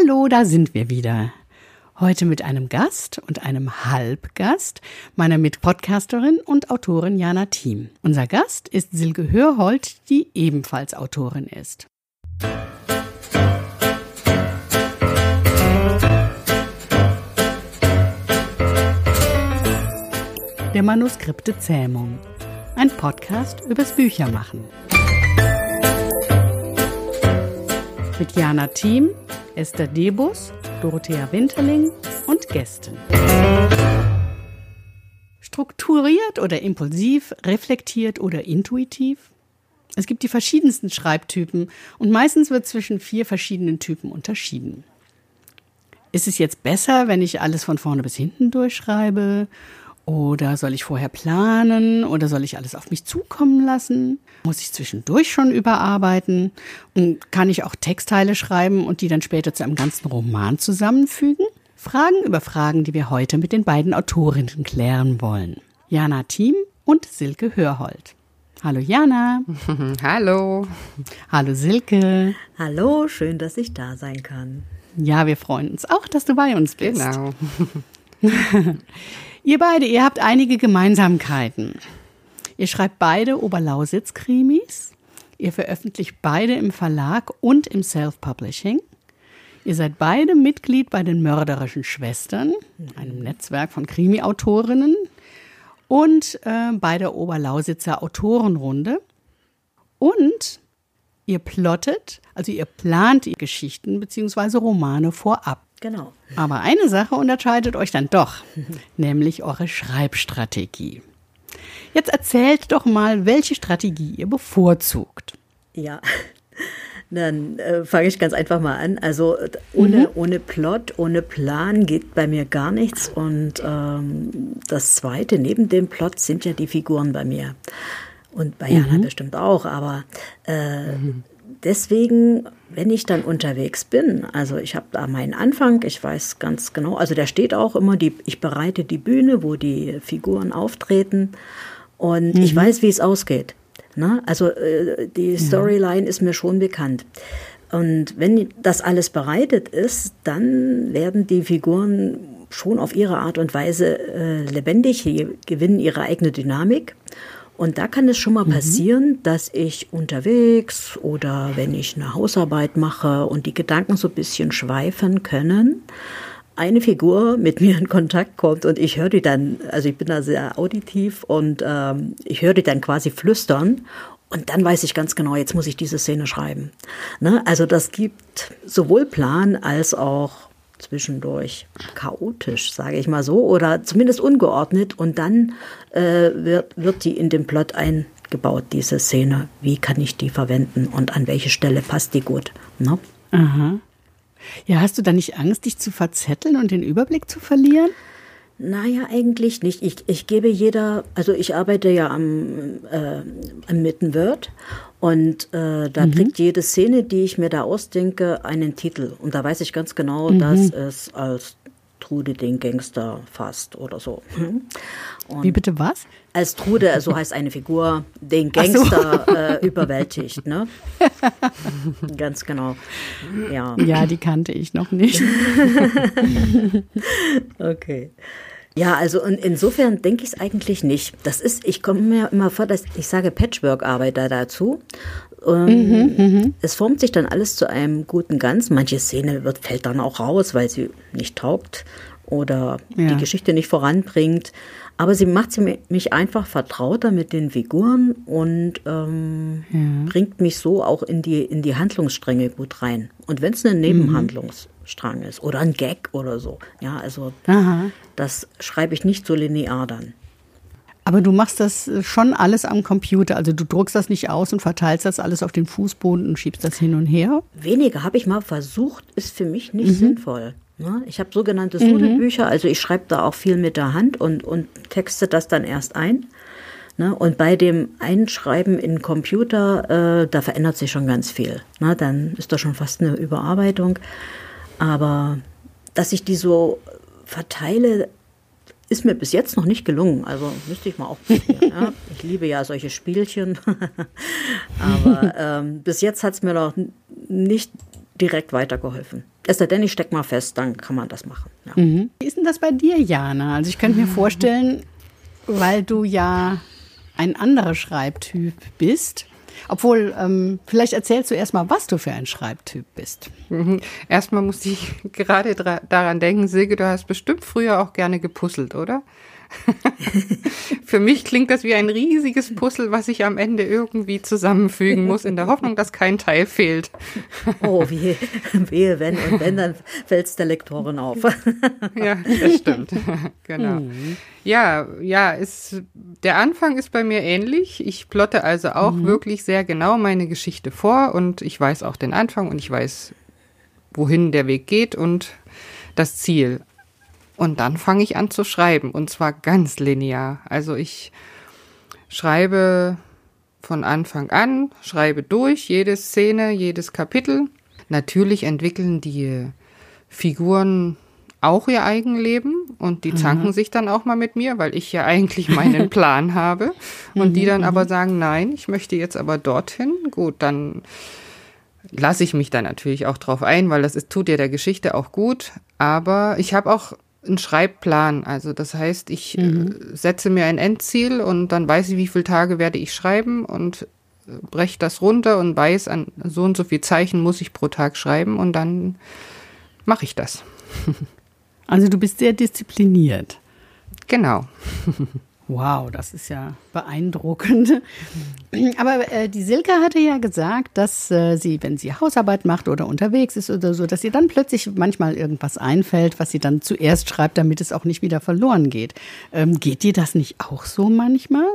Hallo, da sind wir wieder. Heute mit einem Gast und einem Halbgast, meiner Mitpodcasterin und Autorin Jana Thiem. Unser Gast ist Silke Hörhold, die ebenfalls Autorin ist. Der Manuskripte Zähmung. Ein Podcast übers Büchermachen. Mit Jana Thiem, Esther Debus, Dorothea Winterling und Gästen. Strukturiert oder impulsiv, reflektiert oder intuitiv? Es gibt die verschiedensten Schreibtypen und meistens wird zwischen vier verschiedenen Typen unterschieden. Ist es jetzt besser, wenn ich alles von vorne bis hinten durchschreibe? Oder soll ich vorher planen? Oder soll ich alles auf mich zukommen lassen? Muss ich zwischendurch schon überarbeiten? Und kann ich auch Textteile schreiben und die dann später zu einem ganzen Roman zusammenfügen? Fragen über Fragen, die wir heute mit den beiden Autorinnen klären wollen. Jana Thiem und Silke Hörhold. Hallo Jana. Hallo. Hallo Silke. Hallo, schön, dass ich da sein kann. Ja, wir freuen uns auch, dass du bei uns bist. Genau. ihr beide, ihr habt einige Gemeinsamkeiten. Ihr schreibt beide Oberlausitz-Krimis. Ihr veröffentlicht beide im Verlag und im Self-Publishing. Ihr seid beide Mitglied bei den Mörderischen Schwestern, einem Netzwerk von Krimi-Autorinnen, und äh, bei der Oberlausitzer Autorenrunde. Und ihr plottet, also ihr plant die Geschichten bzw. Romane vorab. Genau. Aber eine Sache unterscheidet euch dann doch, nämlich eure Schreibstrategie. Jetzt erzählt doch mal, welche Strategie ihr bevorzugt. Ja, dann äh, fange ich ganz einfach mal an. Also ohne, mhm. ohne Plot, ohne Plan geht bei mir gar nichts. Und ähm, das Zweite neben dem Plot sind ja die Figuren bei mir. Und bei Jana mhm. bestimmt auch. Aber äh, mhm deswegen, wenn ich dann unterwegs bin, also ich habe da meinen Anfang, ich weiß ganz genau, also da steht auch immer, die, ich bereite die Bühne, wo die Figuren auftreten und mhm. ich weiß, wie es ausgeht. Ne? Also äh, die Storyline ja. ist mir schon bekannt. Und wenn das alles bereitet ist, dann werden die Figuren schon auf ihre Art und Weise äh, lebendig, gewinnen ihre eigene Dynamik. Und da kann es schon mal mhm. passieren, dass ich unterwegs oder wenn ich eine Hausarbeit mache und die Gedanken so ein bisschen schweifen können, eine Figur mit mir in Kontakt kommt und ich höre die dann, also ich bin da sehr auditiv und ähm, ich höre die dann quasi flüstern und dann weiß ich ganz genau, jetzt muss ich diese Szene schreiben. Ne? Also das gibt sowohl Plan als auch zwischendurch chaotisch, sage ich mal so, oder zumindest ungeordnet. Und dann äh, wird, wird die in den Plot eingebaut, diese Szene. Wie kann ich die verwenden und an welche Stelle passt die gut? Ne? Aha. Ja, hast du da nicht Angst, dich zu verzetteln und den Überblick zu verlieren? Naja, eigentlich nicht. Ich, ich gebe jeder, also ich arbeite ja am, äh, am Mittenword und äh, da mhm. kriegt jede Szene, die ich mir da ausdenke, einen Titel. Und da weiß ich ganz genau, mhm. dass es als Trude den Gangster fasst oder so. Und Wie bitte was? Als Trude, so heißt eine Figur, den Gangster so. äh, überwältigt, ne? Ganz genau. Ja. ja, die kannte ich noch nicht. okay. Ja, also und insofern denke ich es eigentlich nicht. Das ist, ich komme mir immer vor, dass ich sage Patchwork-Arbeit da dazu. Ähm, mhm, mhm, es formt sich dann alles zu einem guten Ganz. Manche Szene wird, fällt dann auch raus, weil sie nicht taugt oder ja. die Geschichte nicht voranbringt. Aber sie macht sie mich einfach vertrauter mit den Figuren und ähm, ja. bringt mich so auch in die, in die Handlungsstränge gut rein. Und wenn es eine Nebenhandlungs mhm. Strang ist oder ein Gag oder so. Ja, also Aha. das schreibe ich nicht so linear dann. Aber du machst das schon alles am Computer. Also du druckst das nicht aus und verteilst das alles auf den Fußboden und schiebst das hin und her? Weniger habe ich mal versucht, ist für mich nicht mhm. sinnvoll. Ne? Ich habe sogenannte Sudelbücher, mhm. also ich schreibe da auch viel mit der Hand und, und texte das dann erst ein. Ne? Und bei dem Einschreiben in Computer, äh, da verändert sich schon ganz viel. Ne? Dann ist das schon fast eine Überarbeitung. Aber dass ich die so verteile, ist mir bis jetzt noch nicht gelungen. Also müsste ich mal auch. Ja. Ich liebe ja solche Spielchen. Aber ähm, bis jetzt hat es mir noch nicht direkt weitergeholfen. Es sei denn, ich stecke mal fest, dann kann man das machen. Ja. Mhm. Wie ist denn das bei dir, Jana? Also ich könnte mir vorstellen, weil du ja ein anderer Schreibtyp bist. Obwohl, ähm, vielleicht erzählst du erstmal, was du für ein Schreibtyp bist. Mhm. Erstmal muss ich gerade daran denken, Silke, du hast bestimmt früher auch gerne gepuzzelt, oder? Für mich klingt das wie ein riesiges Puzzle, was ich am Ende irgendwie zusammenfügen muss, in der Hoffnung, dass kein Teil fehlt. Oh, wehe, wehe wenn und wenn, dann fällt es der Lektorin auf. Ja, das stimmt. Genau. Mhm. Ja, ja, ist, der Anfang ist bei mir ähnlich. Ich plotte also auch mhm. wirklich sehr genau meine Geschichte vor und ich weiß auch den Anfang und ich weiß, wohin der Weg geht und das Ziel. Und dann fange ich an zu schreiben und zwar ganz linear. Also ich schreibe von Anfang an, schreibe durch jede Szene, jedes Kapitel. Natürlich entwickeln die Figuren auch ihr Eigenleben und die zanken mhm. sich dann auch mal mit mir, weil ich ja eigentlich meinen Plan habe und die dann aber mhm. sagen, nein, ich möchte jetzt aber dorthin. Gut, dann lasse ich mich da natürlich auch drauf ein, weil das ist, tut ja der Geschichte auch gut. Aber ich habe auch einen Schreibplan. Also das heißt, ich äh, mhm. setze mir ein Endziel und dann weiß ich, wie viele Tage werde ich schreiben und äh, breche das runter und weiß, an so und so viel Zeichen muss ich pro Tag schreiben und dann mache ich das. Also du bist sehr diszipliniert. Genau. Wow, das ist ja beeindruckend. Aber äh, die Silke hatte ja gesagt, dass äh, sie, wenn sie Hausarbeit macht oder unterwegs ist oder so, dass ihr dann plötzlich manchmal irgendwas einfällt, was sie dann zuerst schreibt, damit es auch nicht wieder verloren geht. Ähm, geht dir das nicht auch so manchmal?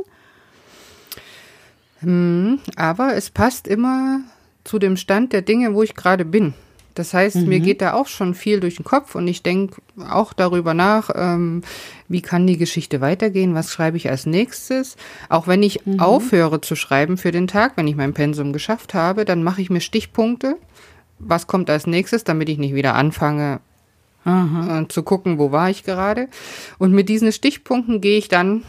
Hm, aber es passt immer zu dem Stand der Dinge, wo ich gerade bin. Das heißt, mhm. mir geht da auch schon viel durch den Kopf und ich denke auch darüber nach, ähm, wie kann die Geschichte weitergehen, was schreibe ich als nächstes. Auch wenn ich mhm. aufhöre zu schreiben für den Tag, wenn ich mein Pensum geschafft habe, dann mache ich mir Stichpunkte, was kommt als nächstes, damit ich nicht wieder anfange äh, zu gucken, wo war ich gerade. Und mit diesen Stichpunkten gehe ich dann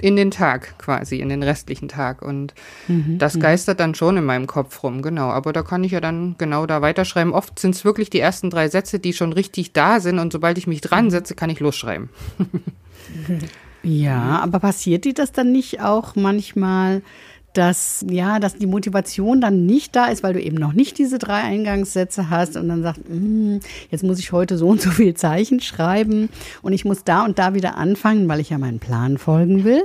in den Tag quasi, in den restlichen Tag. Und mhm, das geistert dann schon in meinem Kopf rum, genau. Aber da kann ich ja dann genau da weiterschreiben. Oft sind es wirklich die ersten drei Sätze, die schon richtig da sind und sobald ich mich dran setze, kann ich losschreiben. ja, aber passiert dir das dann nicht auch manchmal, dass ja, dass die Motivation dann nicht da ist, weil du eben noch nicht diese drei Eingangssätze hast und dann sagt, mm, jetzt muss ich heute so und so viel Zeichen schreiben und ich muss da und da wieder anfangen, weil ich ja meinen Plan folgen will.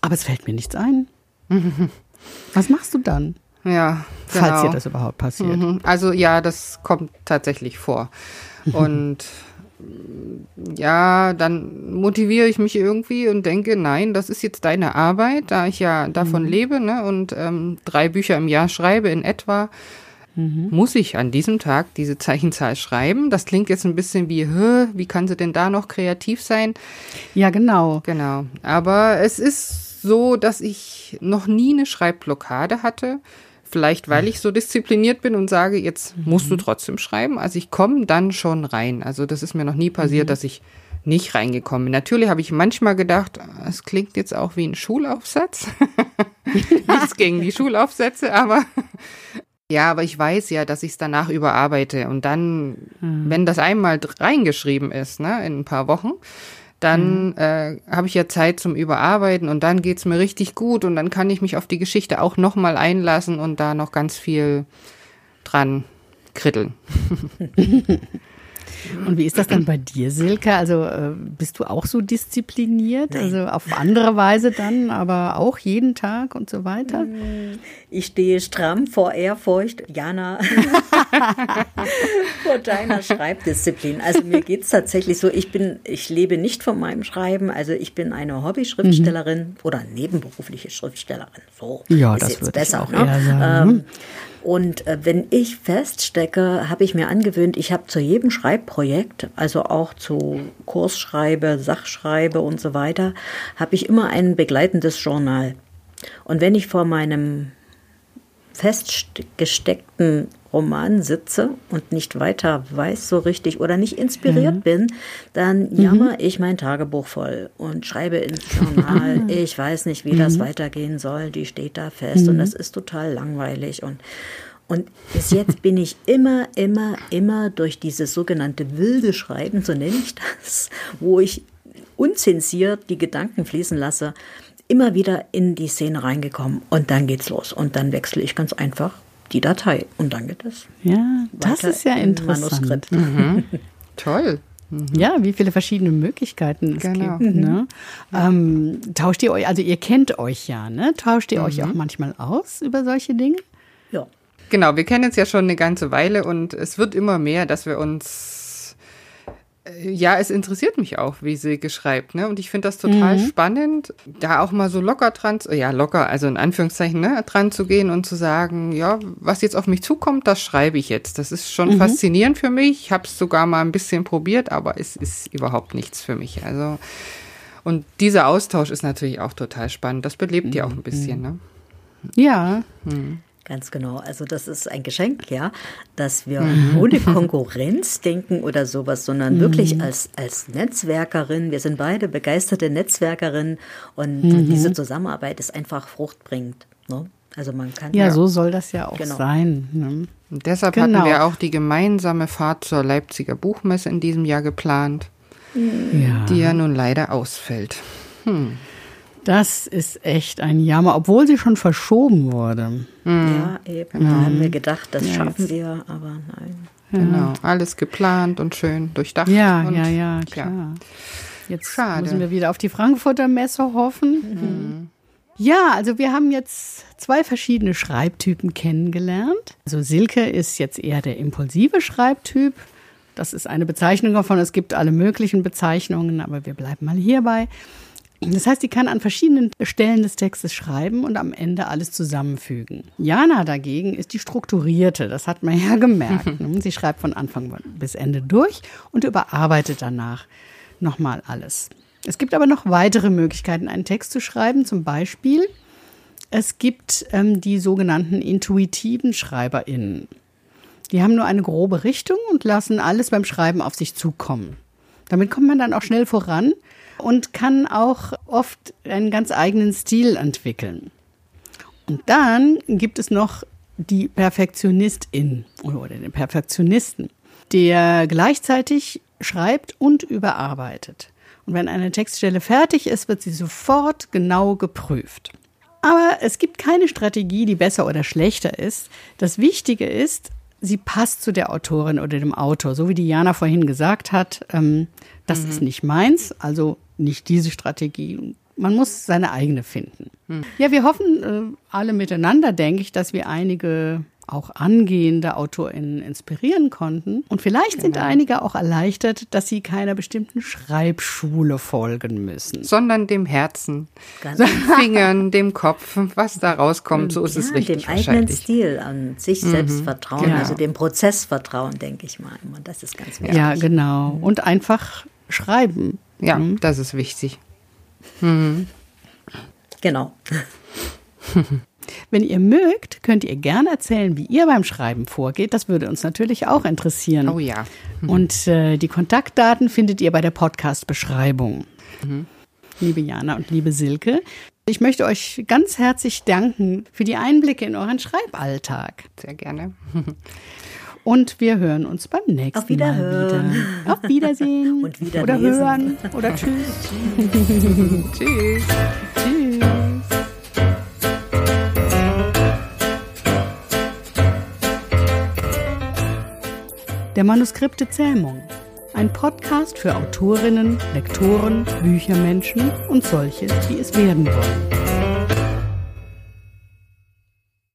Aber es fällt mir nichts ein. Was machst du dann? Ja, genau. falls dir das überhaupt passiert. Mhm. Also ja, das kommt tatsächlich vor. Und ja, dann motiviere ich mich irgendwie und denke, nein, das ist jetzt deine Arbeit, da ich ja davon mhm. lebe ne, und ähm, drei Bücher im Jahr schreibe in etwa, mhm. muss ich an diesem Tag diese Zeichenzahl schreiben. Das klingt jetzt ein bisschen wie, wie kann sie denn da noch kreativ sein? Ja, genau. Genau. Aber es ist so, dass ich noch nie eine Schreibblockade hatte. Vielleicht, weil ich so diszipliniert bin und sage, jetzt musst du mhm. trotzdem schreiben. Also ich komme dann schon rein. Also das ist mir noch nie passiert, mhm. dass ich nicht reingekommen bin. Natürlich habe ich manchmal gedacht, es klingt jetzt auch wie ein Schulaufsatz. Nichts gegen die Schulaufsätze, aber ja, aber ich weiß ja, dass ich es danach überarbeite. Und dann, mhm. wenn das einmal reingeschrieben ist, ne, in ein paar Wochen, dann mhm. äh, habe ich ja Zeit zum Überarbeiten und dann geht's mir richtig gut und dann kann ich mich auf die Geschichte auch nochmal einlassen und da noch ganz viel dran kritteln. Und wie ist das dann bei dir, Silke? Also äh, bist du auch so diszipliniert? Nein. Also auf andere Weise dann, aber auch jeden Tag und so weiter? Mm, ich stehe stramm vor Ehrfurcht, Jana, vor deiner Schreibdisziplin. Also mir geht es tatsächlich so, ich bin, ich lebe nicht von meinem Schreiben. Also ich bin eine Hobby-Schriftstellerin mhm. oder nebenberufliche Schriftstellerin. So ja, ist das jetzt besser. auch ne? Ähm, und äh, wenn ich feststecke, habe ich mir angewöhnt, ich habe zu jedem Schreibprojekt, also auch zu Kursschreibe, Sachschreibe und so weiter, habe ich immer ein begleitendes Journal. Und wenn ich vor meinem festgesteckten Roman sitze und nicht weiter weiß so richtig oder nicht inspiriert mhm. bin, dann mhm. jammer ich mein Tagebuch voll und schreibe ins Journal, ich weiß nicht, wie mhm. das weitergehen soll, die steht da fest und mhm. das ist total langweilig und Und bis jetzt bin ich immer, immer, immer durch dieses sogenannte wilde Schreiben, so nenne ich das, wo ich unzensiert die Gedanken fließen lasse, immer wieder in die Szene reingekommen. Und dann geht's los. Und dann wechsle ich ganz einfach die Datei. Und dann geht es. Ja, das ist ja interessant. Mhm. Toll. Mhm. Ja, wie viele verschiedene Möglichkeiten es Genau. gibt. Ne? Ähm, tauscht ihr euch, also ihr kennt euch ja, ne? Tauscht ihr euch auch manchmal aus über solche Dinge? Ja. Genau, wir kennen es ja schon eine ganze Weile und es wird immer mehr, dass wir uns ja, es interessiert mich auch, wie Silke schreibt, ne? Und ich finde das total spannend, da auch mal so locker dran, zu- ja, locker, also in Anführungszeichen, ne, dran zu gehen und zu sagen, ja, was jetzt auf mich zukommt, das schreibe ich jetzt. Das ist schon faszinierend für mich. Ich habe es sogar mal ein bisschen probiert, aber es ist überhaupt nichts für mich. Also, und dieser Austausch ist natürlich auch total spannend. Das belebt ja auch ein bisschen, ne? Ja, Ganz genau. Also das ist ein Geschenk, ja, dass wir ohne Konkurrenz denken oder sowas, sondern wirklich als, als Netzwerkerin. Wir sind beide begeisterte Netzwerkerinnen und diese Zusammenarbeit ist einfach fruchtbringend. Ne? Also man kann ja, so soll das ja auch Genau. sein. Ne? Und deshalb Genau. hatten wir auch die gemeinsame Fahrt zur Leipziger Buchmesse in diesem Jahr geplant, Ja. die ja nun leider ausfällt. Das ist echt ein Jammer, obwohl sie schon verschoben wurde. Ja, eben. Da haben wir gedacht, das Ja, schaffen wir, aber nein. Genau, alles geplant und schön durchdacht. Ja, und, ja, ja, klar. Jetzt Schade. müssen wir wieder auf die Frankfurter Messe hoffen. Ja, also wir haben jetzt zwei verschiedene Schreibtypen kennengelernt. Also Silke ist jetzt eher der impulsive Schreibtyp. Das ist eine Bezeichnung davon. Es gibt alle möglichen Bezeichnungen, aber wir bleiben mal hierbei. Das heißt, sie kann an verschiedenen Stellen des Textes schreiben und am Ende alles zusammenfügen. Jana dagegen ist die strukturierte, das hat man ja gemerkt. ne? Sie schreibt von Anfang bis Ende durch und überarbeitet danach nochmal alles. Es gibt aber noch weitere Möglichkeiten, einen Text zu schreiben. Zum Beispiel, es gibt ähm, die sogenannten intuitiven SchreiberInnen. Die haben nur eine grobe Richtung und lassen alles beim Schreiben auf sich zukommen. Damit kommt man dann auch schnell voran und kann auch oft einen ganz eigenen Stil entwickeln. Und dann gibt es noch die Perfektionistin oder den Perfektionisten, der gleichzeitig schreibt und überarbeitet. Und wenn eine Textstelle fertig ist, wird sie sofort genau geprüft. Aber es gibt keine Strategie, die besser oder schlechter ist. Das Wichtige ist, sie passt zu der Autorin oder dem Autor. So wie die Jana vorhin gesagt hat, ähm, das ist nicht meins, also nicht diese Strategie. Man muss seine eigene finden. Ja, wir hoffen äh, alle miteinander, denke ich, dass wir einige auch angehende AutorInnen inspirieren konnten. Und vielleicht sind einige auch erleichtert, dass sie keiner bestimmten Schreibschule folgen müssen. Sondern dem Herzen, Ganz den Fingern, dem Kopf, was da rauskommt, so ist es ja, richtig dem eigenen. Stil, an sich selbst vertrauen, Genau. also dem Prozess vertrauen, denke ich mal immer. Das ist ganz wichtig. Ja, genau. Und einfach schreiben. Ja, das ist wichtig. Genau. Wenn ihr mögt, könnt ihr gerne erzählen, wie ihr beim Schreiben vorgeht. Das würde uns natürlich auch interessieren. Oh ja. Und äh, die Kontaktdaten findet ihr bei der Podcast-Beschreibung. Liebe Jana und liebe Silke, ich möchte euch ganz herzlich danken für die Einblicke in euren Schreiballtag. Sehr gerne. Und wir hören uns beim nächsten Auf Wiederhören. Mal wieder. Auf Wiedersehen. Und wieder Oder lesen. hören. Oder tschüss. Tschüss. tschüss. Der Manuskripte Zähmung. Ein Podcast für Autorinnen, Lektoren, Büchermenschen und solche, die es werden wollen.